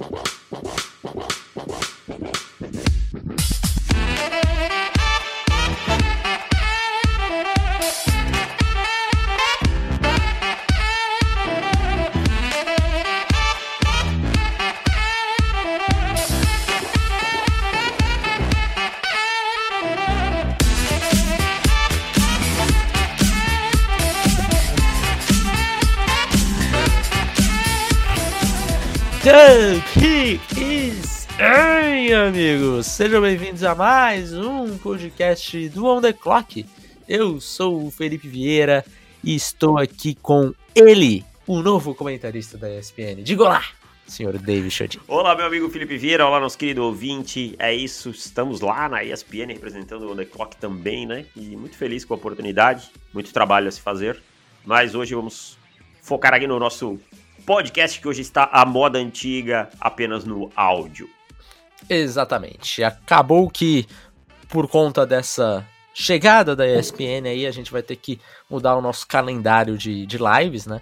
The amigos! Sejam bem-vindos a mais um podcast do On The Clock. Eu sou o Felipe Vieira e estou aqui com ele, o novo comentarista da ESPN. Diga lá, senhor David Chodin. Olá, meu amigo Felipe Vieira, olá, nosso querido ouvinte. É isso, estamos lá na ESPN representando o On The Clock também, né? E muito feliz com a oportunidade, muito trabalho a se fazer. Mas hoje vamos focar aqui no nosso podcast que hoje está à moda antiga apenas no áudio. Exatamente. Acabou que por conta dessa chegada da ESPN aí, a gente vai ter que mudar o nosso calendário de, de lives, né?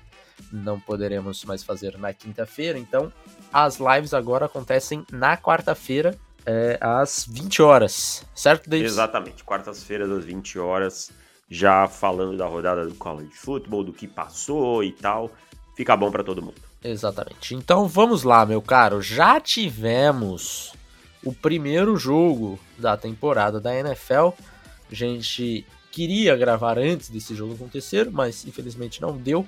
Não poderemos mais fazer na quinta-feira, então as lives agora acontecem na quarta-feira, é, às 20 horas, certo, Davis? Exatamente, quartas-feiras às 20 horas, já falando da rodada do college football, do que passou e tal fica bom para todo mundo. Exatamente. Então vamos lá, meu caro. Já tivemos o primeiro jogo da temporada da NFL. A gente queria gravar antes desse jogo acontecer, mas infelizmente não deu.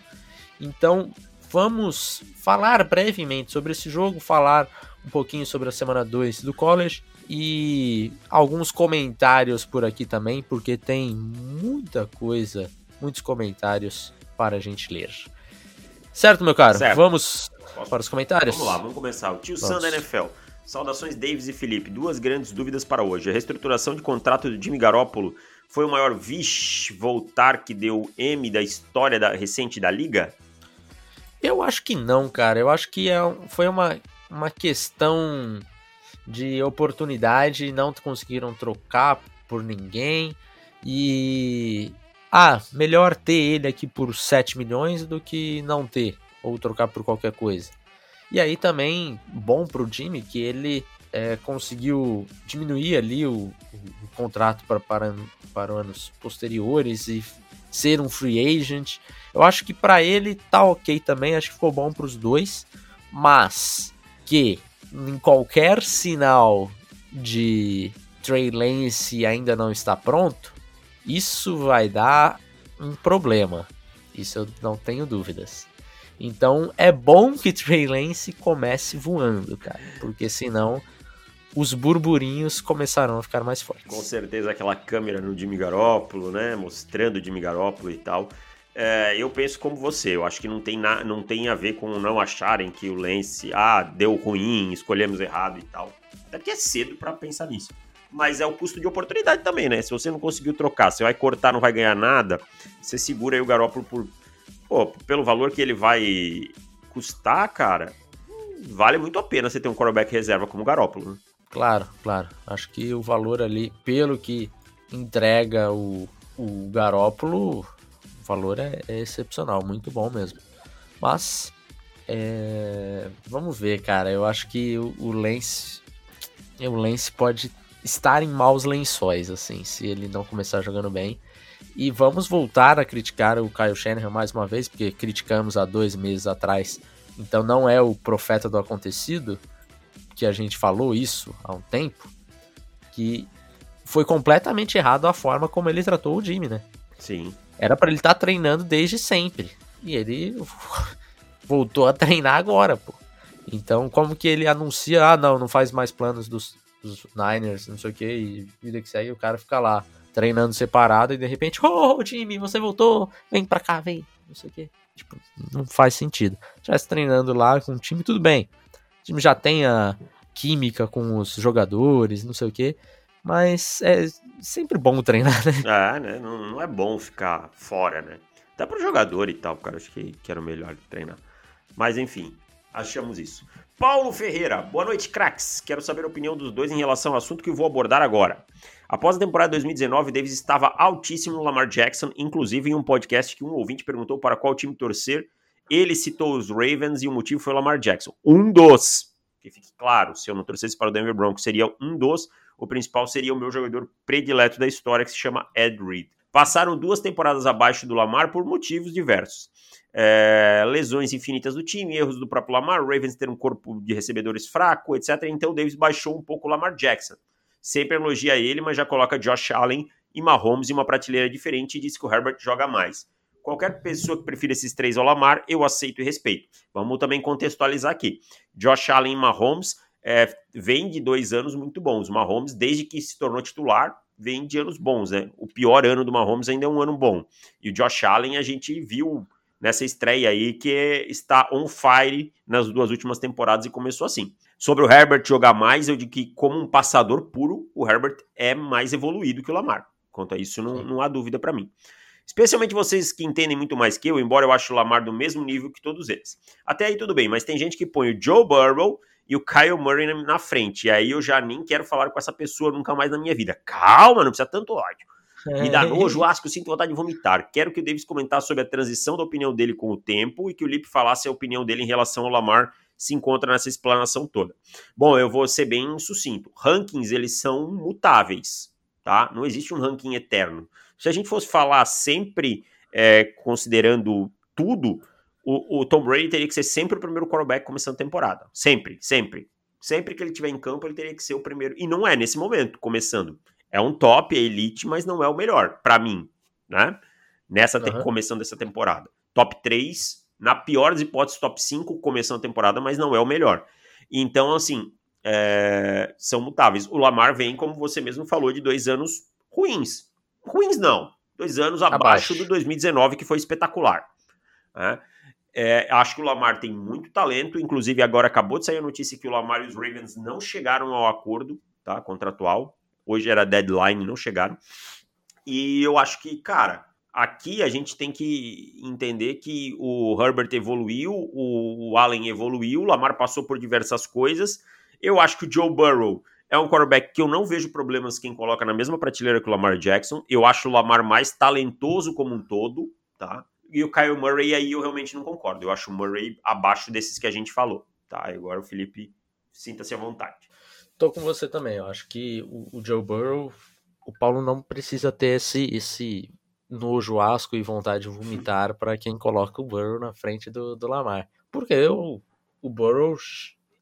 Então vamos falar brevemente sobre esse jogo, falar um pouquinho sobre a semana 2 do college e alguns comentários por aqui também, porque tem muita coisa, muitos comentários para a gente ler. Certo, meu caro? Certo. Vamos Posso? para os comentários? Vamos lá, vamos começar. O tio Sam da NFL. Saudações, Davis e Felipe. Duas grandes dúvidas para hoje. A reestruturação de contrato do Jimmy Garoppolo foi o maior vixe voltar que deu M da história da, recente da liga? Eu acho que não, cara. Eu acho que é, foi uma, uma questão de oportunidade. Não conseguiram trocar por ninguém. E ah, melhor ter ele aqui por 7 milhões do que não ter, ou trocar por qualquer coisa. E aí também, bom para o Jimmy que ele é, conseguiu diminuir ali o, o, contrato para, para, para anos posteriores e ser um free agent. Eu acho que para ele tá ok também, acho que ficou bom para os dois, mas que em qualquer sinal de Trey Lance ainda não está pronto, isso vai dar um problema. Isso eu não tenho dúvidas. Então é bom que Trey Lance comece voando, cara, porque senão os burburinhos começarão a ficar mais fortes. Com certeza aquela câmera no Jimmy Garoppolo, né, mostrando o Jimmy Garoppolo e tal. É, eu penso como você, eu acho que não tem, na, não tem a ver com não acharem que o Lance, ah, deu ruim, escolhemos errado e tal. Até porque é cedo para pensar nisso mas é o custo de oportunidade também, né? Se você não conseguiu trocar, você vai cortar, não vai ganhar nada, você segura aí o Garoppolo por, pô, pelo valor que ele vai custar, cara, vale muito a pena você ter um quarterback reserva como o Garoppolo, né? Claro, claro. Acho que o valor ali, pelo que entrega o, o Garópolo, o valor é, é excepcional, muito bom mesmo. Mas, é, vamos ver, cara. Eu acho que o, o Lance, o Lance pode estar em maus lençóis, assim, se ele não começar jogando bem. E vamos voltar a criticar o Kyle Shanahan mais uma vez, porque criticamos há dois meses atrás. Então não é o profeta do acontecido, que a gente falou isso há um tempo, que foi completamente errado a forma como ele tratou o Jimmy, né? Sim. Era para ele estar tá treinando desde sempre. E ele voltou a treinar agora, pô. Então, como que ele anuncia, ah, não, não faz mais planos dos, dos Niners, não sei o que, e vida que segue, o cara fica lá treinando separado e de repente, oh, Jimmy, você voltou, vem pra cá, vem, não sei o que. Tipo, não faz sentido. Já treinando lá com o time, tudo bem. O time já tem a química com os jogadores, não sei o que, mas é sempre bom treinar, né? É, né? Não, não é bom ficar fora, né? Até pro jogador e tal, cara, acho que, que era o melhor treinar. Mas enfim, achamos isso. Paulo Ferreira, boa noite, cracks. Quero saber a opinião dos dois em relação ao assunto que vou abordar agora. Após a temporada 2019, Davis estava altíssimo no Lamar Jackson, inclusive em um podcast que um ouvinte perguntou para qual time torcer. Ele citou os Ravens e o motivo foi o Lamar Jackson. Um dos. Que fique claro, se eu não torcesse para o Denver Broncos, seria um dos. O principal seria o meu jogador predileto da história, que se chama Ed Reed. Passaram duas temporadas abaixo do Lamar por motivos diversos. É, lesões infinitas do time, erros do próprio Lamar, Ravens ter um corpo de recebedores fraco, etc. Então Davis baixou um pouco o Lamar Jackson. Sempre elogia ele, mas já coloca Josh Allen e Mahomes em uma prateleira diferente e diz que o Herbert joga mais. Qualquer pessoa que prefira esses três ao Lamar, eu aceito e respeito. Vamos também contextualizar aqui. Josh Allen e Mahomes é, vem de dois anos muito bons. Mahomes, desde que se tornou titular, vem de anos bons, né? O pior ano do Mahomes ainda é um ano bom. E o Josh Allen a gente viu nessa estreia aí que está on fire nas duas últimas temporadas e começou assim. Sobre o Herbert jogar mais, eu digo que como um passador puro, o Herbert é mais evoluído que o Lamar. Quanto a isso, não, não há dúvida para mim. Especialmente vocês que entendem muito mais que eu, embora eu ache o Lamar do mesmo nível que todos eles. Até aí tudo bem, mas tem gente que põe o Joe Burrow e o Kyle Murray na frente. E aí eu já nem quero falar com essa pessoa nunca mais na minha vida. Calma, não precisa tanto ódio. Me dá nojo, asco, sinto vontade de vomitar. Quero que o Davis comentasse sobre a transição da opinião dele com o tempo e que o Lip falasse a opinião dele em relação ao Lamar se encontra nessa explanação toda. Bom, eu vou ser bem sucinto. Rankings, eles são mutáveis, tá? Não existe um ranking eterno. Se a gente fosse falar sempre é, considerando tudo, o, o, Tom Brady teria que ser sempre o primeiro quarterback começando a temporada. Sempre, sempre. Sempre que ele estiver em campo, ele teria que ser o primeiro. E não é nesse momento, começando. É um top, é elite, mas não é o melhor, para mim, né? Nessa uhum. começando essa temporada. Top 3, na pior das hipóteses, top 5 começando a temporada, mas não é o melhor. Então, assim, é... são mutáveis. O Lamar vem, como você mesmo falou, de dois anos ruins. Ruins não. Dois anos abaixo, abaixo. do 2019, que foi espetacular. Né? É, acho que o Lamar tem muito talento, inclusive agora acabou de sair a notícia que o Lamar e os Ravens não chegaram ao acordo tá, contratual. Hoje era deadline, não chegaram. E eu acho que, cara, aqui a gente tem que entender que o Herbert evoluiu, o, Allen evoluiu, o Lamar passou por diversas coisas. Eu acho que o Joe Burrow é um quarterback que eu não vejo problemas quem coloca na mesma prateleira que o Lamar Jackson. Eu acho o Lamar mais talentoso como um todo, tá? E o Kyle Murray aí eu realmente não concordo. Eu acho o Murray abaixo desses que a gente falou, tá? Agora o Felipe sinta-se à vontade. Tô com você também. Eu acho que o, o Joe Burrow, o Paulo não precisa ter esse, esse nojo, asco e vontade de vomitar para quem coloca o Burrow na frente do, do Lamar. Porque o, o Burrow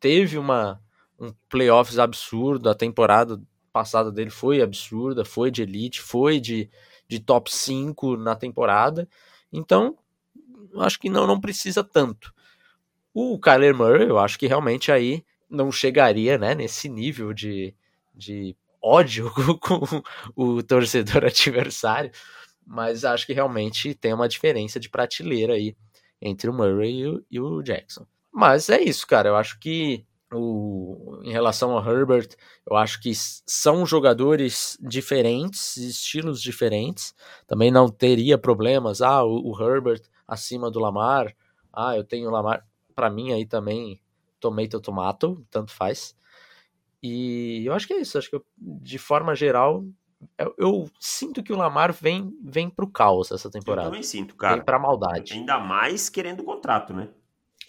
teve uma, um playoffs absurdo, a temporada passada dele foi absurda, foi de elite, foi de, de top 5 na temporada. Então, acho que não, não precisa tanto. O Kyler Murray, eu acho que realmente aí não chegaria né, nesse nível de, de ódio com o torcedor adversário, mas acho que realmente tem uma diferença de prateleira aí entre o Murray e o, e o Jackson. Mas é isso, cara. Eu acho que o, em relação ao Herbert, eu acho que são jogadores diferentes, estilos diferentes. Também não teria problemas. Ah, o, o Herbert acima do Lamar. Ah, eu tenho o Lamar. Para mim aí também, tomato, tomato, tanto faz. E eu acho que é isso. Acho que eu, de forma geral, eu, eu, sinto que o Lamar vem, vem pro caos essa temporada. Eu também sinto, cara. Vem pra maldade. Ainda mais querendo o contrato, né?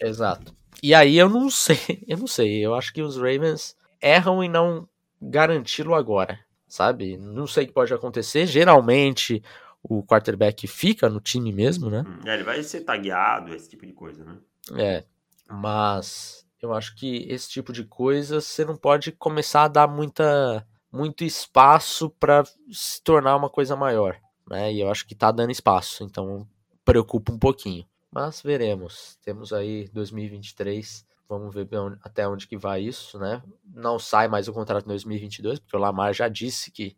Exato. E aí eu não sei, eu não sei. Eu acho que os Ravens erram em não garanti-lo agora, sabe? Não sei o que pode acontecer. Geralmente o quarterback fica no time mesmo, né? Hum, é, ele vai ser tagueado, esse tipo de coisa, né? É, mas eu acho que esse tipo de coisa você não pode começar a dar muita, muito espaço para se tornar uma coisa maior, né? E eu acho que tá dando espaço, então preocupa um pouquinho. Mas veremos. Temos aí 2023. Vamos ver até onde que vai isso, né? Não sai mais o contrato em 2022, porque o Lamar já disse que,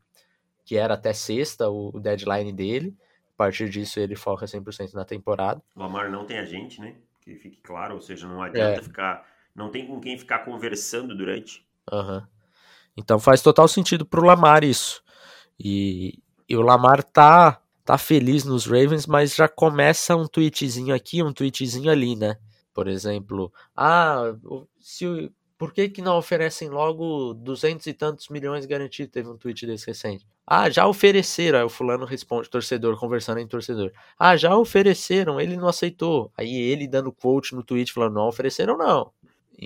que era até sexta o, deadline dele. A partir disso ele foca 100% na temporada. O Lamar não tem agente, né? Que fique claro, ou seja, não adianta é. ficar... Não tem com quem ficar conversando durante. Uhum. Então faz total sentido pro Lamar isso. E, e o Lamar tá tá feliz nos Ravens, mas já começa um tweetzinho aqui, um tweetzinho ali, né? Por exemplo, ah, se, por que, que não oferecem logo duzentos e tantos milhões garantidos? Teve um tweet desse recente. Ah, já ofereceram. Aí o fulano responde, torcedor, conversando em torcedor. Ah, já ofereceram, ele não aceitou. Aí ele dando quote no tweet falando, não ofereceram não.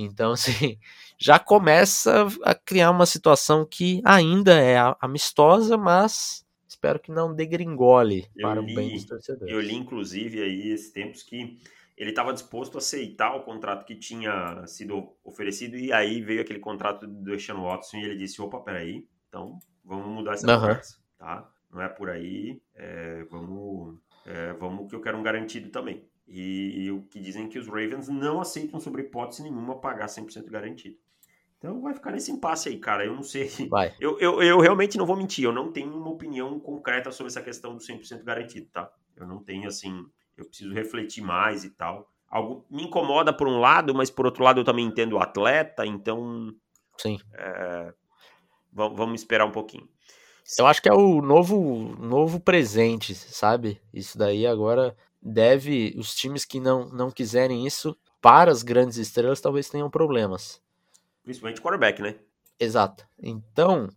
Então, assim, já começa a criar uma situação que ainda é amistosa, mas espero que não degringole eu para li, o bem dos torcedores. Eu li, inclusive, aí esses tempos que ele estava disposto a aceitar o contrato que tinha sido oferecido, e aí veio aquele contrato do Deshaun Watson e ele disse: opa, peraí, então vamos mudar essa uhum. conversa, tá? Não é por aí, é, vamos, é, vamos que eu quero um garantido também. E, o que dizem que os Ravens não aceitam, sobre hipótese nenhuma, pagar 100% garantido. Então vai ficar nesse impasse aí, cara. Eu não sei. Vai. Eu, eu, eu realmente não vou mentir. Eu não tenho uma opinião concreta sobre essa questão do 100% garantido, tá? Eu não tenho, assim. Eu preciso refletir mais e tal. Algo me incomoda por um lado, mas por outro lado eu também entendo o atleta, então. Sim. É, vamos esperar um pouquinho. Eu acho que é o novo, novo presente, sabe? Isso daí agora deve. Os times que não, não quiserem isso, para as grandes estrelas, talvez tenham problemas. Principalmente quarterback, né? Exato. Então,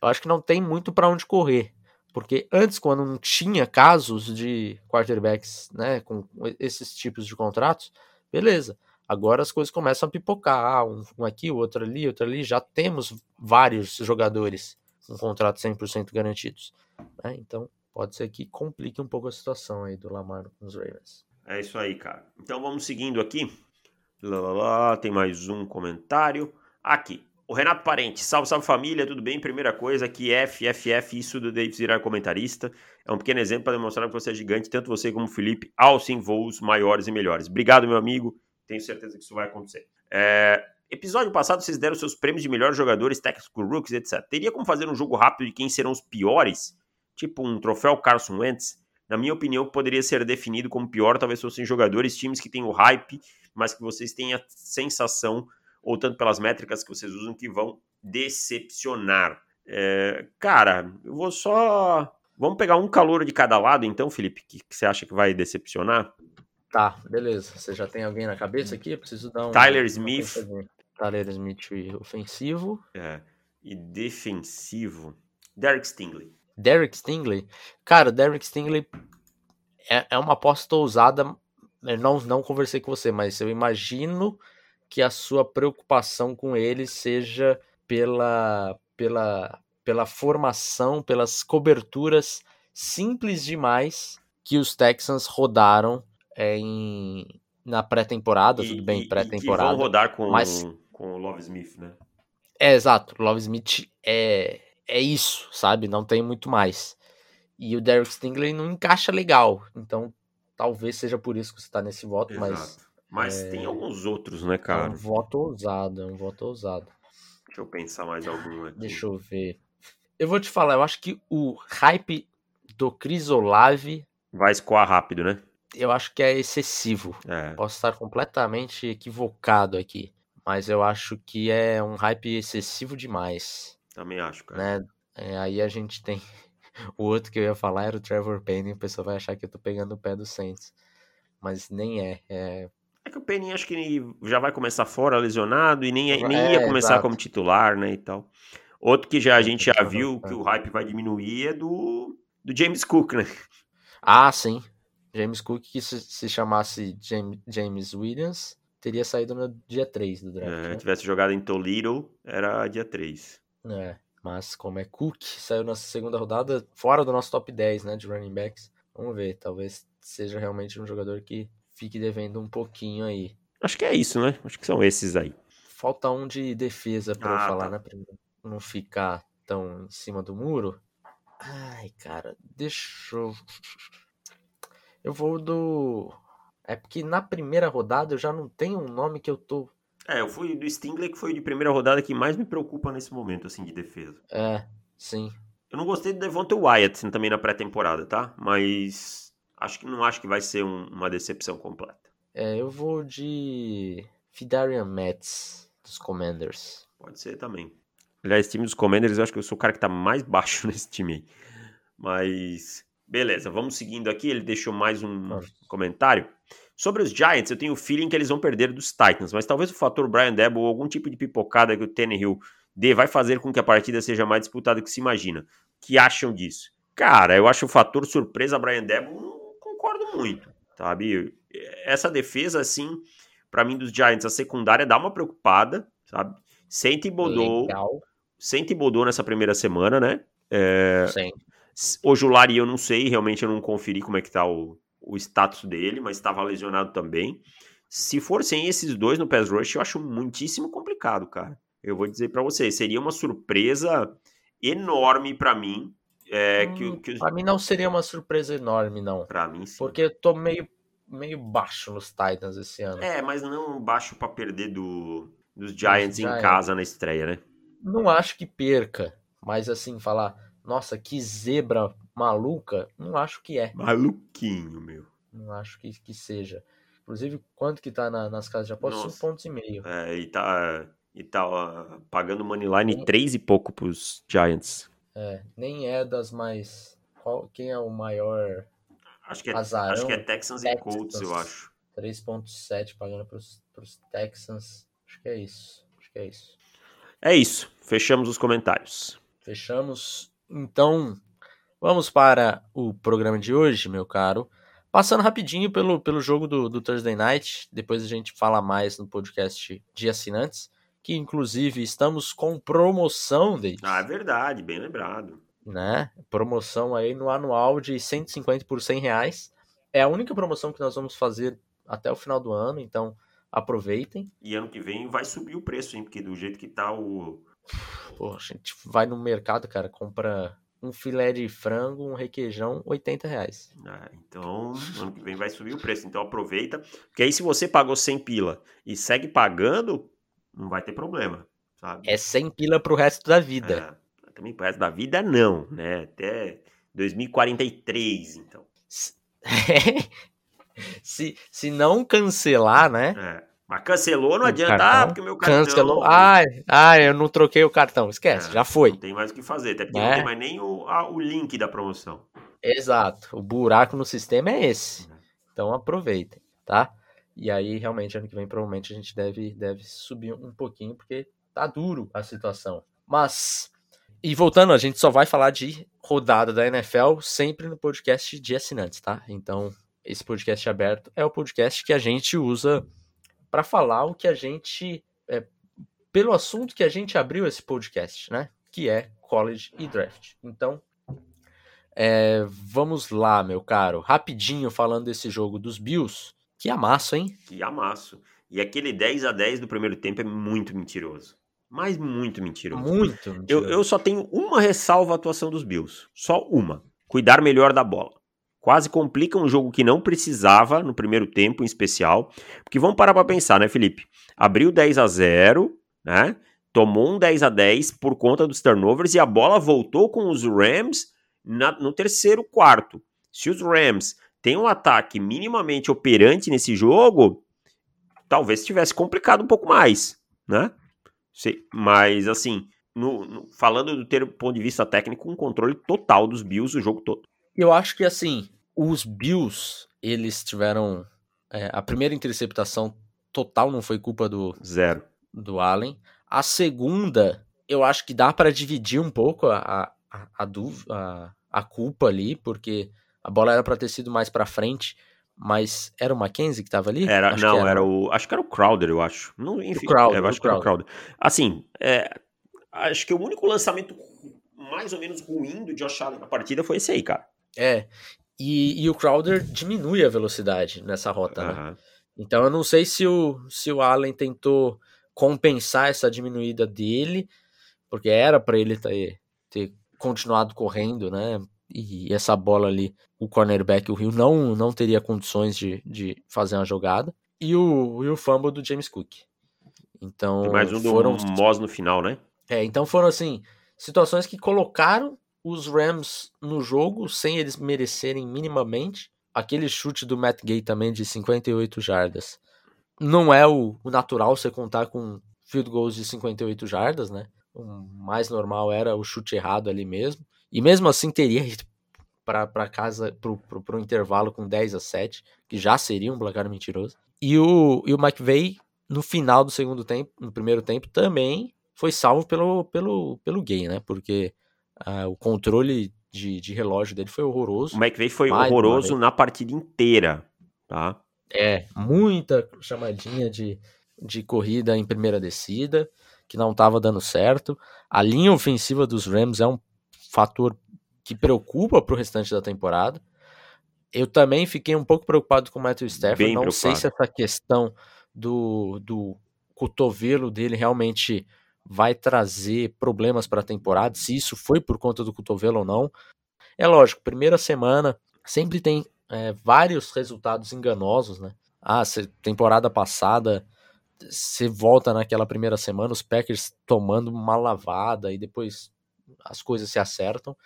eu acho que não tem muito para onde correr. Porque antes, quando não tinha casos de quarterbacks né, com esses tipos de contratos, beleza. Agora as coisas começam a pipocar. Ah, um aqui, o outro ali, outro ali. Já temos vários jogadores com contratos 100% garantidos. Né? Então, pode ser que complique um pouco a situação aí do Lamar com os Ravens. É isso aí, cara. Então vamos seguindo aqui. Lá, lá, lá, tem mais um comentário. Aqui. O Renato Parente, salve, salve família, tudo bem? Primeira coisa, que FFF, isso do Davis virar comentarista. É um pequeno exemplo para demonstrar que você é gigante, tanto você como o Felipe, alcem voos maiores e melhores. Obrigado, meu amigo. Tenho certeza que isso vai acontecer. É, Episódio passado vocês deram seus prêmios de melhores jogadores, técnicos, rookies, etc. Teria como fazer um jogo rápido de quem serão os piores? Tipo um troféu Carson Wentz? Na minha opinião, poderia ser definido como pior, talvez fossem jogadores, times que têm o hype, mas que vocês têm a sensação, ou tanto pelas métricas que vocês usam, que vão decepcionar. É, cara, eu vou só. Vamos pegar um calor de cada lado, então, Felipe, que, que você acha que vai decepcionar? Tá, beleza. Você já tem alguém na cabeça aqui? Eu preciso dar um. Tyler Smith. Tyler Smith ofensivo. É. E defensivo. Derek Stingley. Derek Stingley? Cara, Derek Stingley é, é uma aposta ousada. Eu não, não conversei com você, mas eu imagino que a sua preocupação com ele seja pela, pela, pela formação, pelas coberturas simples demais que os Texans rodaram é, em, na pré-temporada, tudo bem, pré-temporada. vão rodar com, mas, com o Love Smith, né? É, exato. Love Smith é, é isso, sabe? Não tem muito mais. E o Derek Stingley não encaixa legal. Então, talvez seja por isso que você está nesse voto, exato. mas. Mas é, tem alguns outros, né, cara? É um voto ousado, é um voto ousado. Deixa eu pensar mais algum aqui. Deixa eu ver. Eu vou te falar, eu acho que o hype do Chris Olave. Vai escoar rápido, né? eu acho que é excessivo. É. Posso estar completamente equivocado aqui. Mas eu acho que é um hype excessivo demais. Também acho, cara. Né? É, aí a gente tem. O outro que eu ia falar era o Trevor Payne. O pessoal vai achar que eu tô pegando o pé do Saints. Mas nem é. É, é que o Payne acho que já vai começar fora lesionado e nem, é, nem ia começar exato. como titular, né? E tal. Outro que já a gente já viu que o hype vai diminuir é do, do James Cook, né? Ah, sim. James Cook, que se, se chamasse James, James Williams, teria saído no dia 3 do draft. É, né? tivesse jogado em Toledo, era dia 3. É, mas como é Cook, saiu na segunda rodada, fora do nosso top 10, né, de running backs. Vamos ver, talvez seja realmente um jogador que fique devendo um pouquinho aí. Acho que é isso, né? Acho que são esses aí. Falta um de defesa para ah, eu falar, tá. né? Pra não ficar tão em cima do muro. Ai, cara, deixa eu. Eu vou do. É porque na primeira rodada eu já não tenho um nome que eu tô. É, eu fui do Stingler, que foi de primeira rodada que mais me preocupa nesse momento, assim, de defesa. É, sim. Eu não gostei do Devonta Wyatt assim, também na pré-temporada, tá? Mas acho que não acho que vai ser um, uma decepção completa. É, eu vou de Fidarian Mets dos Commanders. Pode ser também. Aliás, esse time dos Commanders, eu acho que eu sou o cara que tá mais baixo nesse time aí. Mas Beleza, vamos seguindo aqui. Ele deixou mais um comentário. Sobre os Giants, eu tenho o feeling que eles vão perder dos Titans, mas talvez o fator Brian Debo ou algum tipo de pipocada que o Tannehill dê vai fazer com que a partida seja mais disputada do que se imagina. O que acham disso? Cara, eu acho o fator surpresa Brian Debo não concordo muito, sabe? Essa defesa, assim, para mim, dos Giants, a secundária dá uma preocupada, sabe? Sente Bodou. Sente Bodou nessa primeira semana, né? É, Sim. O Julari eu não sei, realmente eu não conferi como é que tá o, o status dele, mas estava lesionado também. Se for sem esses dois no pass rush, eu acho muitíssimo complicado, cara. Eu vou dizer para vocês, seria uma surpresa enorme para mim. É, hum, que, que... Para mim não seria uma surpresa enorme, não. Para mim sim. Porque eu tô meio, meio baixo nos Titans esse ano. É, mas não baixo para perder do, dos Giants em casa na estreia, né? Não acho que perca, mas assim, falar, nossa, que zebra maluca, não acho que é. Maluquinho, meu. Não acho que, que seja. Inclusive, quanto que tá na, nas casas de aposta? 5 pontos e meio. É, e tá, e tá ó, pagando moneyline nem... 3 e pouco pros Giants. É, nem é das mais... Qual, quem é o maior acho que é, azarão? Acho que é Texans, Texans e Colts, eu acho. 3.7 pagando pros, pros Texans. Acho que é isso. Acho que é isso. É isso. Fechamos os comentários. Fechamos. Então, vamos para o programa de hoje, meu caro. Passando rapidinho pelo, pelo jogo do, do Thursday Night, depois a gente fala mais no podcast de assinantes, que inclusive estamos com promoção, David. Ah, é verdade, bem lembrado. Né? Promoção aí no anual de 150 por 100 reais. É a única promoção que nós vamos fazer até o final do ano, então aproveitem. E ano que vem vai subir o preço, hein? Porque do jeito que tá o. Pô, a gente vai no mercado, cara, compra um filé de frango, um requeijão, 80 reais. Ah, então, ano que vem vai subir o preço. Então aproveita. Porque aí se você pagou 100 pila e segue pagando, não vai ter problema, sabe? É 100 pila pro resto da vida. É, também pro resto da vida não, né? Até 2043, então. se, se não cancelar, né? É. Mas cancelou, não adianta, cartão, ah, porque meu cartão. Cancelou. Ai, ai, eu não troquei o cartão. Esquece, é, já foi. Não tem mais o que fazer, até porque é. não tem mais nem o, a, o link da promoção. Exato. O buraco no sistema é esse. Uhum. Então aproveitem, tá? E aí, realmente, ano que vem, provavelmente, a gente deve, deve subir um pouquinho, porque tá duro a situação. Mas. E voltando, a gente só vai falar de rodada da NFL sempre no podcast de assinantes, tá? Então, esse podcast aberto é o podcast que a gente usa para falar o que a gente. É, pelo assunto que a gente abriu esse podcast, né? Que é college e draft. Então, é, vamos lá, meu caro. Rapidinho falando desse jogo dos Bills. Que amasso, hein? Que amasso. E aquele 10 a 10 do primeiro tempo é muito mentiroso. Mas muito mentiroso. Muito mentiroso. Eu, eu só tenho uma ressalva à atuação dos Bills. Só uma. Cuidar melhor da bola quase complica um jogo que não precisava no primeiro tempo, em especial. Porque vamos parar para pensar, né, Felipe? Abriu 10 a 0, né? Tomou um 10 a 10 por conta dos turnovers e a bola voltou com os Rams na, no terceiro quarto. Se os Rams têm um ataque minimamente operante nesse jogo, talvez tivesse complicado um pouco mais, né? Mas assim, no, no, falando do ter, ponto de vista técnico, um controle total dos Bills o jogo todo. Eu acho que assim, os Bills, eles tiveram. É, a primeira interceptação total não foi culpa do. Zero. Do Allen. A segunda, eu acho que dá para dividir um pouco a, a, a, a, a culpa ali, porque a bola era para ter sido mais para frente, mas era o Mackenzie que tava ali? Era, não, era. era. o. Acho que era o Crowder, eu acho. Não, enfim, o Crowder, eu acho Crowder. que era o Crowder. Assim, é, acho que o único lançamento mais ou menos ruim do Josh Allen na partida foi esse aí, cara. É. E, e o Crowder diminui a velocidade nessa rota, uhum. né? Então eu não sei se o, se o Allen tentou compensar essa diminuída dele, porque era para ele ter, ter continuado correndo, né? E essa bola ali, o cornerback, o Rio, não, não teria condições de, de fazer uma jogada. E o, e o fumble do James Cook. Então. E mais um foram, do Moss no final, né? É, então foram assim, situações que colocaram os Rams no jogo sem eles merecerem minimamente. Aquele chute do Matt Gay também de 58 jardas. Não é o, o natural você contar com field goals de 58 jardas, né? O mais normal era o chute errado ali mesmo. E mesmo assim teria ido para casa, para o intervalo com 10 a 7, que já seria um placar mentiroso. E o, e o McVeigh, no final do segundo tempo, no primeiro tempo, também foi salvo pelo, pelo, pelo Gay, né? Porque Uh, o controle de, de relógio dele foi horroroso. O McVeigh foi horroroso na partida inteira, tá? É, muita chamadinha de, de corrida em primeira descida, que não estava dando certo. A linha ofensiva dos Rams é um fator que preocupa para o restante da temporada. Eu também fiquei um pouco preocupado com o Matthew Stafford. Bem não preocupado. sei se essa questão do, do cotovelo dele realmente vai trazer problemas para a temporada, se isso foi por conta do cotovelo ou não. É lógico, primeira semana sempre tem é, vários resultados enganosos, né? Ah, temporada passada você volta naquela primeira semana, os Packers tomando uma lavada e depois as coisas se acertam,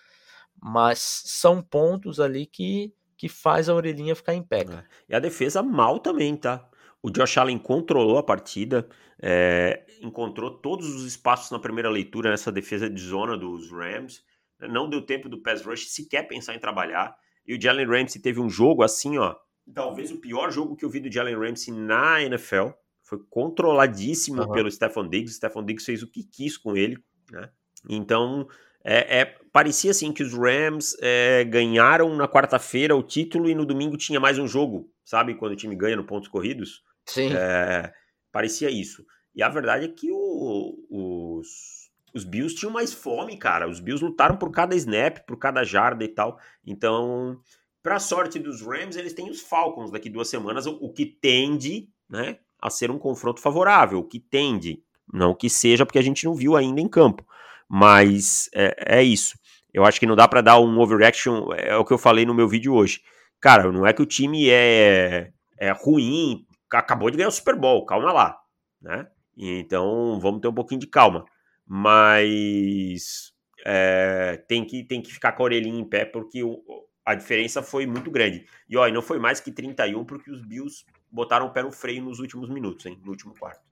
mas são pontos ali que, que faz a orelhinha ficar em pé. É. E a defesa mal também, tá? O Josh Allen controlou a partida, é, encontrou todos os espaços na primeira leitura nessa defesa de zona dos Rams. Não deu tempo do pass rush sequer pensar em trabalhar. E o Jalen Ramsey teve um jogo assim, ó. Talvez o pior jogo que eu vi do Jalen Ramsey na NFL. Foi controladíssimo uhum. pelo Stephon Diggs. Stephon Diggs fez o que quis com ele, né? Então, é, é parecia assim que os Rams é, ganharam na quarta-feira o título e no domingo tinha mais um jogo, sabe? Quando o time ganha no pontos corridos. Sim. É, parecia isso. E a verdade é que o, os, os Bills tinham mais fome, cara. Os Bills lutaram por cada snap, por cada jarda e tal. Então, para sorte dos Rams, eles têm os Falcons daqui duas semanas, o, que tende, né, a ser um confronto favorável, o que tende, não que seja porque a gente não viu ainda em campo, mas é, é isso. Eu acho que não dá para dar um overreaction, é o que eu falei no meu vídeo hoje. Cara, não é que o time é, é ruim, acabou de ganhar o Super Bowl, calma lá, né? Então vamos ter um pouquinho de calma. Mas é, tem, que, tem que ficar com a orelhinha em pé, porque o, a diferença foi muito grande. E ó, não foi mais que 31, porque os Bills botaram o pé no freio nos últimos minutos, hein? No último quarto.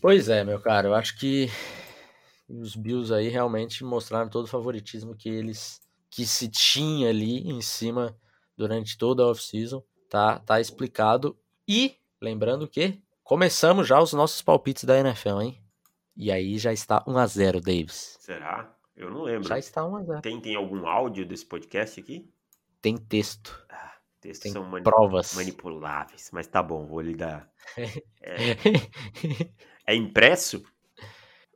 Pois é, meu cara, eu acho que os Bills aí realmente mostraram todo o favoritismo que eles que se tinha ali em cima durante toda a off-season. Tá, tá explicado. E, lembrando que começamos já os nossos palpites da NFL, hein? E aí já está 1x0, Davis. Será? Eu não lembro. Já está 1x0. Tem, tem algum áudio desse podcast aqui? Tem texto. Ah, textos tem são mani provas. manipuláveis. Mas tá bom, vou lhe dar. É, é impresso?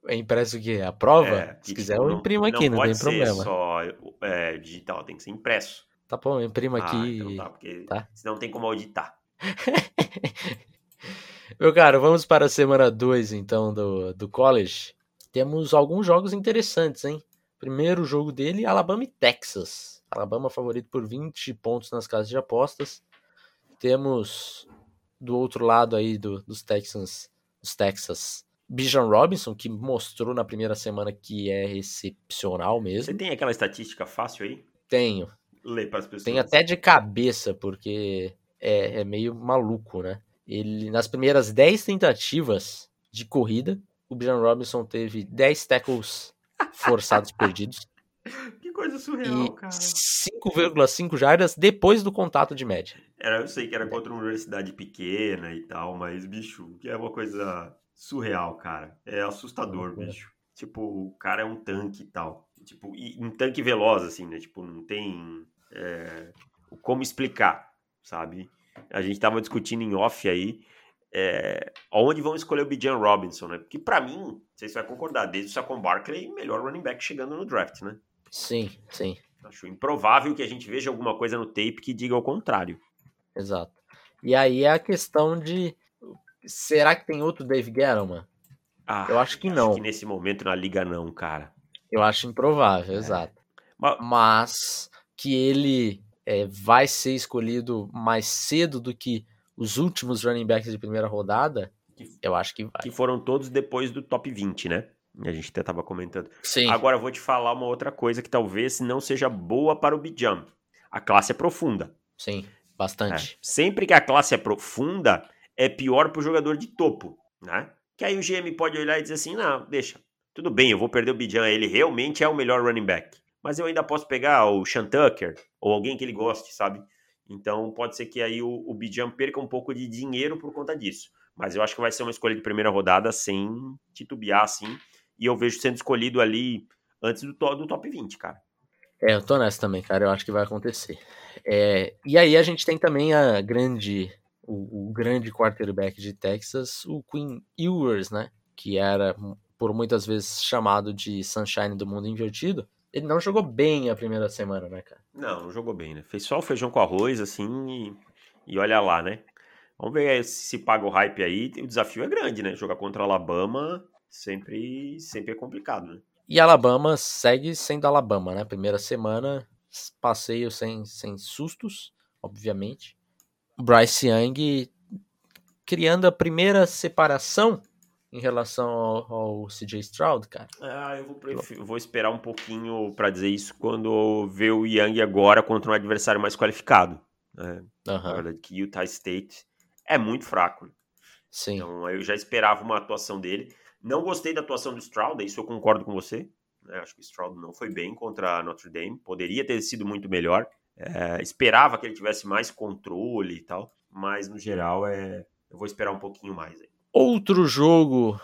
É impresso o quê? A prova? É, Se quiser, eu imprimo aqui, não, não tem problema. Não só é, digital, tem que ser impresso. Tá bom, eu imprimo ah, aqui. Então tá, porque tá? senão tem como auditar. Meu cara, vamos para a semana 2 então do, do college. Temos alguns jogos interessantes, hein? Primeiro jogo dele, Alabama e Texas. Alabama favorito por 20 pontos nas casas de apostas. Temos do outro lado aí do, dos Texans, os Texas, Bijan Robinson, que mostrou na primeira semana que é excepcional mesmo. Você tem aquela estatística fácil aí? Tenho. Lê para as pessoas. Tenho até de cabeça, porque é, é meio maluco, né? Ele, nas primeiras 10 tentativas de corrida, o Bijan Robinson teve 10 tackles forçados perdidos. Que coisa surreal, e cara. 5,5 jardas depois do contato de média. Era, eu sei que era contra uma universidade pequena e tal, mas, bicho, que é uma coisa surreal, cara. É assustador, é. bicho. Tipo, o cara é um tanque e tal. Tipo, e um tanque veloz, assim, né? Tipo, não tem é, como explicar, sabe? A gente tava discutindo em off aí é, onde vão escolher o Bijan Robinson, né? Porque para mim, não sei se vai concordar, desde o Saquon Barkley, melhor running back chegando no draft, né? Sim, sim. Acho improvável que a gente veja alguma coisa no tape que diga o contrário. Exato. E aí é a questão de será que tem outro Dave Gettleman? Ah, eu acho que não. Acho que nesse momento na liga não, cara. Eu acho improvável, é. exato. Mas, Mas que ele é, vai ser escolhido mais cedo do que os últimos running backs de primeira rodada, eu acho que vai. Que foram todos depois do top 20, né? A gente até estava comentando. Sim. Agora eu vou te falar uma outra coisa que talvez não seja boa para o Bijam. A classe é profunda. Sim, bastante. É. Sempre que a classe é profunda, é pior para o jogador de topo, né? Que aí o GM pode olhar e dizer assim, não, deixa, tudo bem, eu vou perder o Bijam, ele realmente é o melhor running back mas eu ainda posso pegar o Sean Tucker ou alguém que ele goste, sabe? Então pode ser que aí o, o Bijan perca um pouco de dinheiro por conta disso. Mas eu acho que vai ser uma escolha de primeira rodada sem titubear, assim. E eu vejo sendo escolhido ali antes do, do top 20, cara. É, eu tô nessa também, cara. Eu acho que vai acontecer. É, e aí a gente tem também a grande, o, o grande quarterback de Texas, o Quinn Ewers, né? Que era por muitas vezes chamado de Sunshine do mundo invertido. Ele não jogou bem a primeira semana, né, cara? Não, não jogou bem, né? Fez só o feijão com arroz, assim, e, e olha lá, né? Vamos ver se paga o hype aí. O desafio é grande, né? Jogar contra Alabama sempre, sempre é complicado, né? E Alabama segue sendo Alabama, né? Primeira semana, passeio sem, sem sustos, obviamente. Bryce Young criando a primeira separação em relação ao, ao CJ Stroud, cara. Ah, eu vou, vou esperar um pouquinho para dizer isso quando ver o Young agora contra um adversário mais qualificado. Né? Uhum. Na verdade, que Utah State é muito fraco. Sim. Então eu já esperava uma atuação dele. Não gostei da atuação do Stroud, isso eu concordo com você. Né? Acho que o Stroud não foi bem contra a Notre Dame. Poderia ter sido muito melhor. É, esperava que ele tivesse mais controle e tal. Mas no geral é. Eu vou esperar um pouquinho mais aí. Outro jogo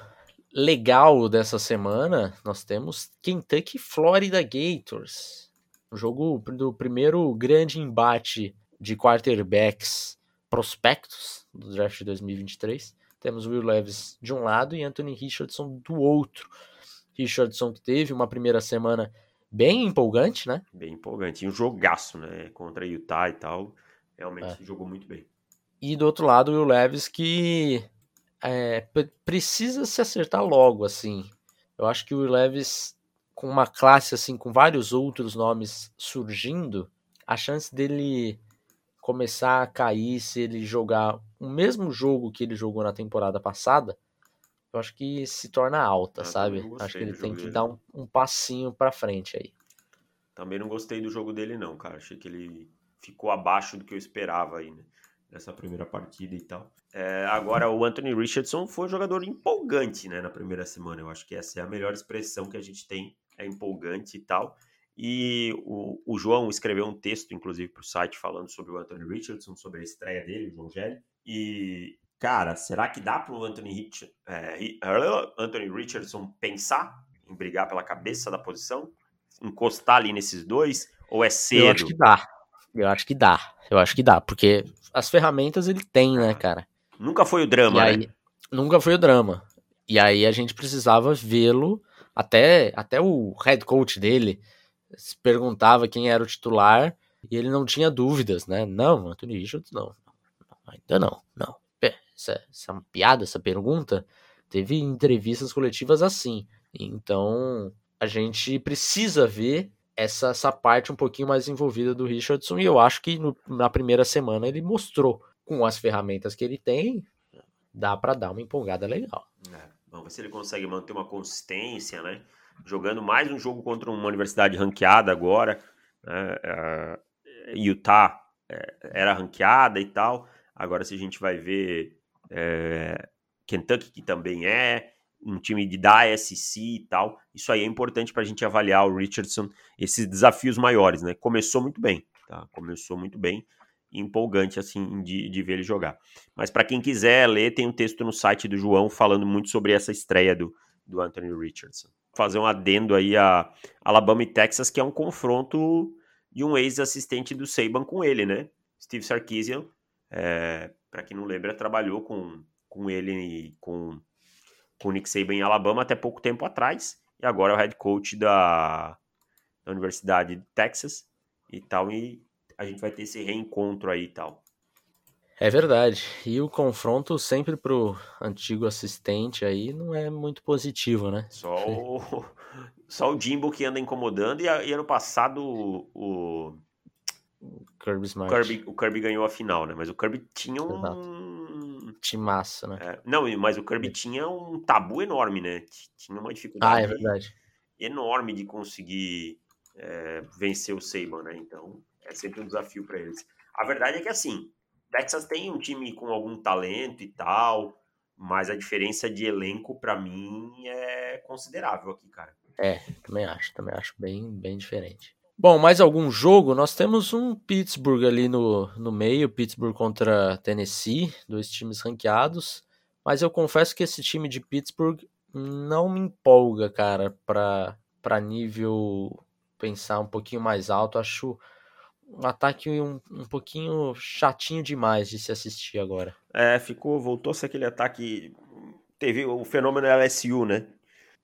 legal dessa semana, nós temos Kentucky Florida Gators. O jogo do primeiro grande embate de quarterbacks prospectos do draft de 2023. Temos Will Levis de um lado e Anthony Richardson do outro. Richardson que teve uma primeira semana bem empolgante, né? Bem empolgante. E um jogaço, né? Contra Utah e tal. Realmente é. jogou muito bem. E do outro lado, o Will Levis que é, precisa se acertar logo, assim. Eu acho que o Levis, com uma classe assim, com vários outros nomes surgindo, a chance dele começar a cair se ele jogar o mesmo jogo que ele jogou na temporada passada, eu acho que se torna alta, ah, sabe? Acho que ele tem que dele. dar um, um passinho para frente aí. Também não gostei do jogo dele, não, cara. Achei que ele ficou abaixo do que eu esperava aí, né? Nessa primeira partida e tal. É, agora, o Anthony Richardson foi um jogador empolgante, né, na primeira semana. Eu acho que essa é a melhor expressão que a gente tem, é empolgante e tal. E o, o João escreveu um texto, inclusive, para o site falando sobre o Anthony Richardson, sobre a estreia dele, o João Gelli. E, cara, será que dá para o Anthony, Rich, é, Anthony Richardson pensar em brigar pela cabeça da posição? Encostar ali nesses dois? Ou é cedo? Eu acho que dá. Eu acho que dá. Eu acho que dá, porque as ferramentas ele tem, né, cara? Nunca foi o drama, aí, né? Nunca foi o drama. E aí a gente precisava vê-lo, até, até o head coach dele se perguntava quem era o titular e ele não tinha dúvidas, né? Não, Anthony Richards não. Ainda não, não. Essa, essa é uma piada, essa pergunta. Teve entrevistas coletivas assim. Então a gente precisa ver essa, essa parte um pouquinho mais envolvida do Richardson e eu acho que no, na primeira semana ele mostrou com as ferramentas que ele tem, dá para dar uma empolgada legal. É, vamos ver se ele consegue manter uma consistência, né? Jogando mais um jogo contra uma universidade ranqueada agora. Né? Uh, Utah é, era ranqueada e tal. Agora, se a gente vai ver é, Kentucky, que também é, um time de da SC e tal, isso aí é importante para a gente avaliar o Richardson, esses desafios maiores, né? Começou muito bem, tá? Começou muito bem empolgante assim de, de ver ele jogar. Mas para quem quiser ler, tem um texto no site do João falando muito sobre essa estreia do, do Anthony Richardson. Fazer um adendo aí a Alabama e Texas, que é um confronto de um ex-assistente do Saban com ele, né? Steve Sarkisian, é, para quem não lembra, trabalhou com, com ele com, com o Nick Saban em Alabama até pouco tempo atrás, e agora é o head coach da, da Universidade de Texas e tal, e a gente vai ter esse reencontro aí e tal. É verdade. E o confronto sempre pro antigo assistente aí não é muito positivo, né? Só o, só o Jimbo que anda incomodando e, e ano passado o, o Kirby Kirby, o Kirby ganhou a final, né? Mas o Kirby tinha um Exato. Timaço, né? É, não, mas o Kirby é. tinha um tabu enorme, né? Tinha uma dificuldade ah, é enorme de conseguir é, vencer o Saban, né? Então, é sempre um desafio para eles. A verdade é que assim, Texas tem um time com algum talento e tal, mas a diferença de elenco para mim é considerável aqui, cara. É, também acho, também acho bem, bem diferente. Bom, mais algum jogo? Nós temos um Pittsburgh ali no, no meio, Pittsburgh contra Tennessee, dois times ranqueados. Mas eu confesso que esse time de Pittsburgh não me empolga, cara, para nível pensar um pouquinho mais alto. Acho um ataque um, um pouquinho chatinho demais de se assistir agora. É, ficou, voltou a ser aquele ataque. Teve o fenômeno LSU, né?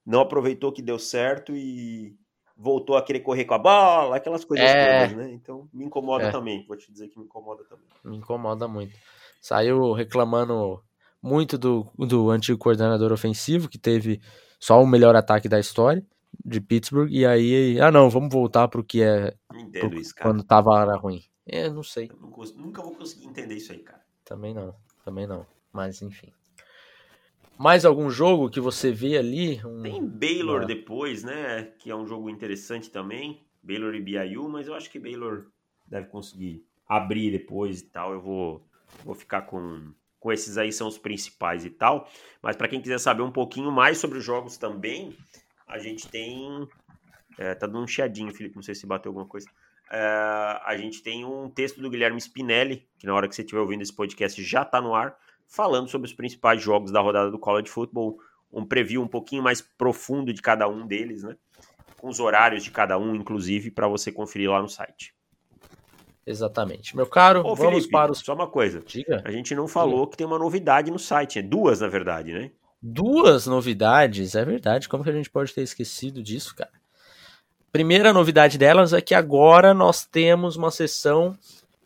Não aproveitou que deu certo e voltou a querer correr com a bola, aquelas coisas é... todas, né? Então me incomoda é. também, vou te dizer que me incomoda também. Me incomoda muito. Saiu reclamando muito do, do antigo coordenador ofensivo, que teve só o melhor ataque da história de Pittsburgh, e aí, ah não, vamos voltar pro que é pro, isso, cara. quando tava era ruim. É, não sei. Não nunca vou conseguir entender isso aí, cara. Também não, também não. Mas enfim. Mais algum jogo que você vê ali? Um... Tem Baylor depois, né? Que é um jogo interessante também. Baylor e BYU, mas eu acho que Baylor deve conseguir abrir depois e tal. Eu vou, vou ficar com, com esses aí, são os principais e tal. Mas para quem quiser saber um pouquinho mais sobre os jogos também, a gente tem. É, tá dando um chiadinho, Felipe, não sei se bateu alguma coisa. É, a gente tem um texto do Guilherme Spinelli, que na hora que você estiver ouvindo esse podcast já tá no ar, falando sobre os principais jogos da rodada do College Football, um preview um pouquinho mais profundo de cada um deles, né? Com os horários de cada um, inclusive, para você conferir lá no site. Exatamente. Meu caro, Ô, vamos Felipe, para os. Só uma coisa. Diga. A gente não falou Diga. que tem uma novidade no site. É duas, na verdade, né? duas novidades, é verdade. Como que a gente pode ter esquecido disso, cara? Primeira novidade delas é que agora nós temos uma sessão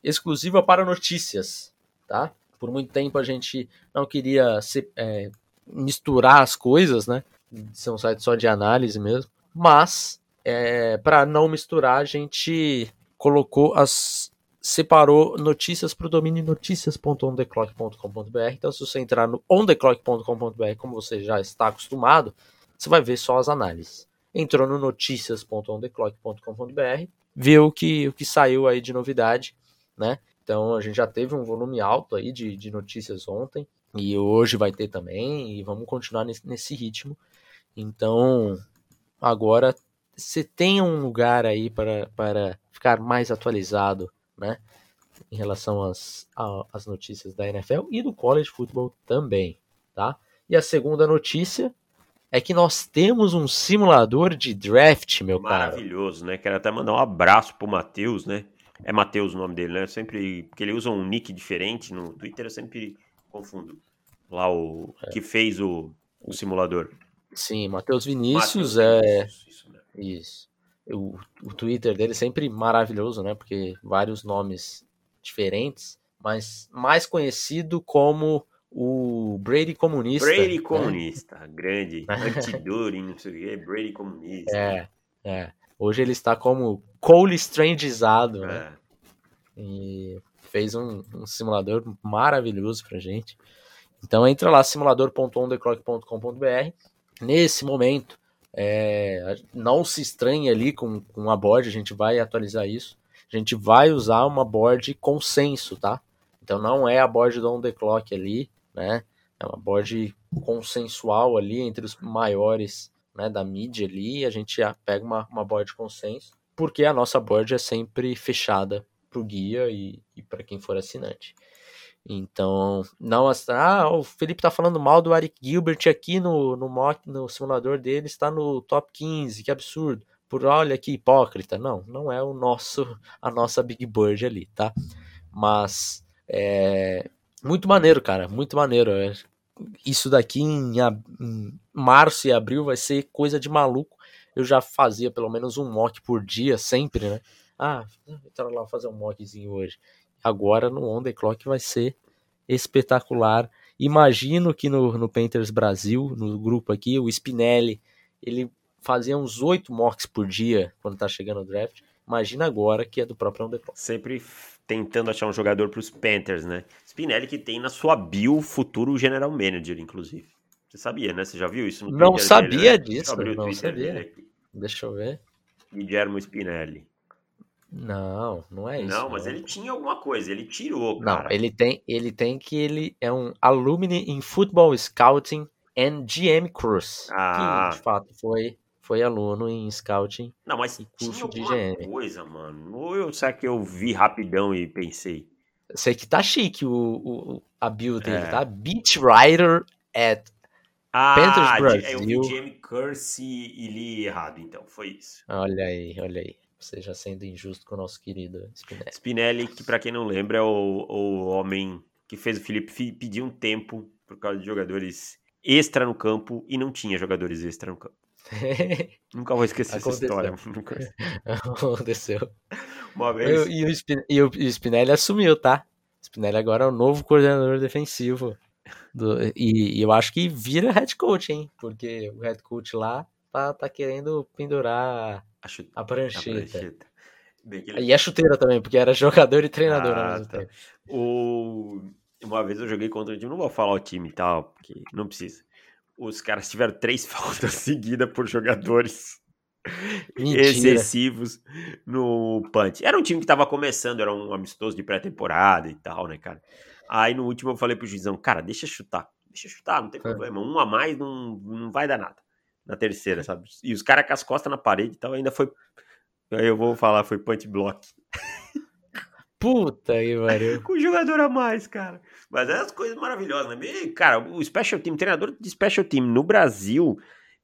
exclusiva para notícias, tá? Por muito tempo a gente não queria se, é, misturar as coisas, né? Ser um site só de análise mesmo. Mas, é, para não misturar, a gente colocou as separou notícias para o domínio notícias.ontheclock.com.br. Então, se você entrar no ontheclock.com.br, como você já está acostumado, você vai ver só as análises. Entrou no notícias.ontheclock.com.br, viu o que, o que saiu aí de novidade, né? Então, a gente já teve um volume alto aí de, de notícias ontem, e hoje vai ter também, e vamos continuar nesse, nesse ritmo. Então, agora você tem um lugar aí para, para ficar mais atualizado né? Em relação às, às notícias da NFL e do college football também, tá? E a segunda notícia é que nós temos um simulador de draft, meu cara. Maravilhoso, né? Quero até mandar um abraço pro Matheus, né? É Matheus o nome dele, né? sempre porque ele usa um nick diferente no Twitter, eu sempre confundo. Lá o é. que fez o, o simulador. Sim, Matheus Vinícius Mateus é Vinícius, isso, né? isso o, o Twitter dele é sempre maravilhoso, né? Porque vários nomes diferentes, mas mais conhecido como o Brady comunista. Brady né? comunista, grande, antidure, não sei o que, Brady comunista. É, é. Hoje ele está como Cole Strangeizado, né? É. E fez um, um, simulador maravilhoso pra gente. Então entra lá, simulador.ondeclock.com.br. Nesse momento, é, não se estranhe ali com, com a board, a gente vai atualizar isso. A gente vai usar uma board consenso, tá? Então não é a board do On The Clock ali, né? É uma board consensual ali entre os maiores né, da mídia ali. A gente pega uma, uma board consenso, porque a nossa board é sempre fechada para o guia e, e para quem for assinante. Então, não ah, o Felipe tá falando mal do Eric Gilbert aqui no, no mock, no simulador dele, está no top 15, que absurdo. Por olha que hipócrita. Não, não é o nosso a nossa Big Bird ali, tá? Mas é muito maneiro, cara, muito maneiro. É, isso daqui em, em março e abril vai ser coisa de maluco. Eu já fazia pelo menos um mock por dia, sempre, né? Ah, entrar lá fazer um mockzinho hoje agora no On The Clock vai ser espetacular. Imagino que no, no Painters Brasil, no grupo aqui, o Spinelli, ele fazia uns oito mocks por dia quando tá chegando o draft. Imagina agora que é do próprio On The Clock. Sempre tentando achar um jogador para os Panthers, né? Spinelli que tem na sua bio futuro general manager, inclusive. Você sabia, né? Você já viu isso no Não Twitter sabia dele, né? disso, não sabia. Deixa eu ver. Guilherme Spinelli. Não, não é isso. Não, mas ele tinha alguma coisa, ele tirou, cara. Não, ele tem, ele tem que ele é um alumni em Football Scouting and GM Cruz. Ah. Que de fato foi foi aluno em scouting. Não, mas e curso tinha de GM. coisa, mano. Ou eu sei que eu vi rapidão e pensei. Sei que tá chique o, o a build dele, é. tá? Beat Writer at ah, Panthers Brasil. Eu vi GM Curse e li errado, então, foi isso. Olha aí, olha aí. Seja sendo injusto com o nosso querido Spinelli. Spinelli, que para quem não lembra, é o, o homem que fez o Felipe pedir um tempo por causa de jogadores extra no campo e não tinha jogadores extra no campo. Nunca vou esquecer Aconteceu. essa história. Aconteceu. Uma vez. E, e, o Spinelli, e, o Spinelli assumiu, tá? Spinelli agora é o novo coordenador defensivo. Do, e, e, eu acho que vira head coach, hein? Porque o head coach lá tá, tá querendo pendurar a, chute, a prancheta. A prancheta. E a chuteira também, porque era jogador e treinador ah, tá. O... Uma vez eu joguei contra o time, não vou falar o time e tal, porque não precisa. Os caras tiveram três faltas seguidas por jogadores Mentira. excessivos no punch. Era um time que tava começando, era um amistoso de pré-temporada e tal, né, cara? Aí no último eu falei pro juizão, cara, deixa chutar, deixa chutar, não tem é. problema. Um a mais não, não vai dar nada. Na terceira, sabe? E os caras com as costas na parede e tal, ainda foi. Aí eu vou falar, foi punch block. Puta que pariu. Com jogador a mais, cara. Mas é as coisas maravilhosas, né? E, cara, o special team, treinador de special team no Brasil,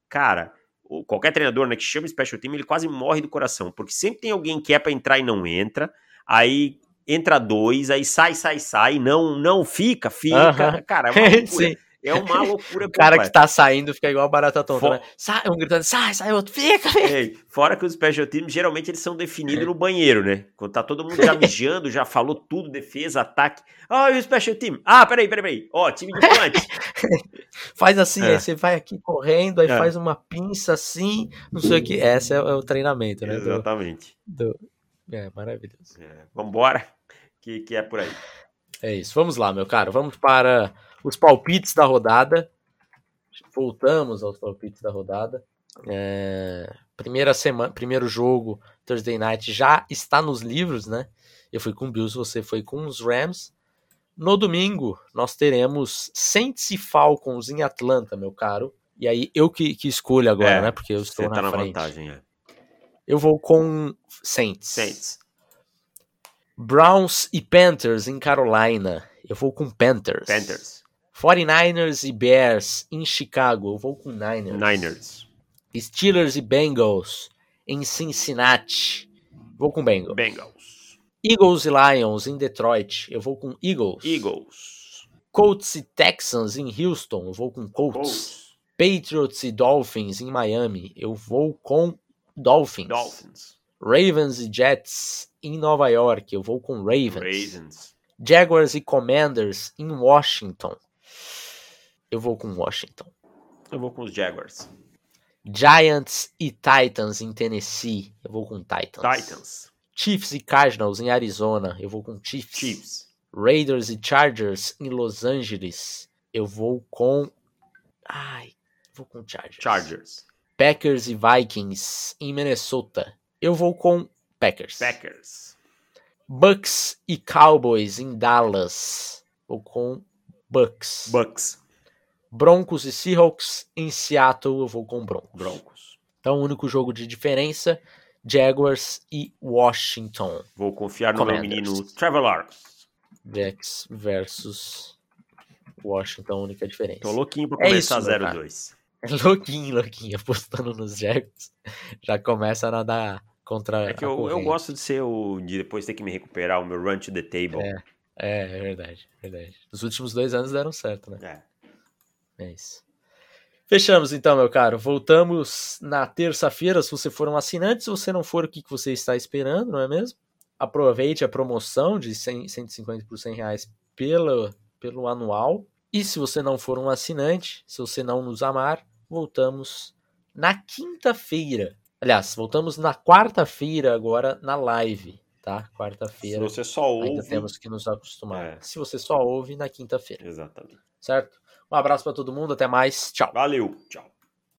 cara, qualquer treinador né, que chama special team, ele quase morre do coração, porque sempre tem alguém que é pra entrar e não entra, aí entra dois, aí sai, sai, sai, não, não fica, fica. Cara, é uma loucura. É uma loucura. o cara que tá saindo fica igual a barata tonta, né? Sai, um gritando, sai, sai, outro, fica, fora que os special teams, geralmente eles são definidos no banheiro, né? Quando tá todo mundo já mijando, já falou tudo, defesa, ataque. Ah, oh, e o special team? Ah, peraí, peraí, peraí. Ó, oh, time de punch. faz assim, é. aí você vai aqui correndo, aí é. faz uma pinça assim, não sei o que. Esse é, é o treinamento, né? Exatamente. Do, do... É, maravilhoso. É. Vambora, que, que é por aí. É isso, vamos lá, meu caro. Vamos para os palpites da rodada. Voltamos aos palpites da rodada. É, primeira semana, primeiro jogo, Thursday Night, já está nos livros, né? Eu fui com o Bills, você foi com os Rams. No domingo, nós teremos Saints e Falcons em Atlanta, meu caro. E aí, eu que, que escolho agora, é, né? Porque eu estou na, tá na frente. vantagem, é. Eu vou com Saints. Saints. Browns e Panthers em Carolina. Eu vou com Panthers. Panthers. 49ers e Bears em Chicago. Eu vou com Niners. Niners. Steelers e Bengals em Cincinnati. Vou com Bengals. Bengals. Eagles e Lions em Detroit. Eu vou com Eagles. Eagles. Colts e Texans em Houston. Eu vou com Colts. Colts. Patriots e Dolphins em Miami. Eu vou com Dolphins. Dolphins. Ravens e Jets em Nova York. Eu vou com Ravens. Ravens. Jaguars e Commanders em Washington. Eu vou com Washington. Eu vou com os Jaguars. Giants e Titans em Tennessee. Eu vou com Titans. Titans. Chiefs e Cardinals em Arizona. Eu vou com Chiefs. Chiefs. Raiders e Chargers em Los Angeles. Eu vou com. Ai, vou com Chargers. Chargers. Packers e Vikings em Minnesota. Eu vou com Packers. Packers. Bucks e Cowboys em Dallas. Vou com Bucks. Bucks. Broncos e Seahawks em Seattle, eu vou com Broncos. Broncos. Então, o único jogo de diferença, Jaguars e Washington. Vou confiar no meu menino Trevor Lawrence. Jacks versus Washington, única diferença. Tô louquinho pra começar é 0-2. Louquinho, louquinho, apostando nos Jaguars. Já começa a nadar contra É que eu, eu, gosto de ser o... de depois ter que me recuperar, o meu run to the table. É, é, é verdade, verdade. Os últimos dois anos deram certo, né? É. É isso. Fechamos então, meu caro. Voltamos na terça-feira. Se você for um assinante, se você não for, o que você está esperando, não é mesmo? Aproveite a promoção de 100, 150 por 100 reais pelo, pelo anual. E se você não for um assinante, se você não nos amar, voltamos na quinta-feira. Aliás, voltamos na quarta-feira agora na live, tá? Quarta-feira. Se você só ouve. Ainda temos que nos acostumar. É. Se você só ouve na quinta-feira. Exatamente. Certo? Um abraço para todo mundo, até mais. Tchau. Valeu, tchau.